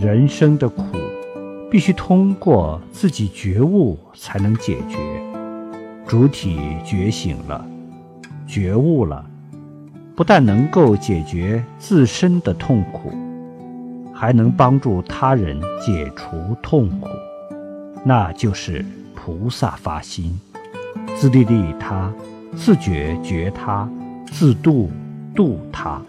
人生的苦必须通过自己觉悟才能解决。主体觉醒了觉悟了不但能够解决自身的痛苦还能帮助他人解除痛苦。那就是菩萨发心自利利他自觉觉他自度度他。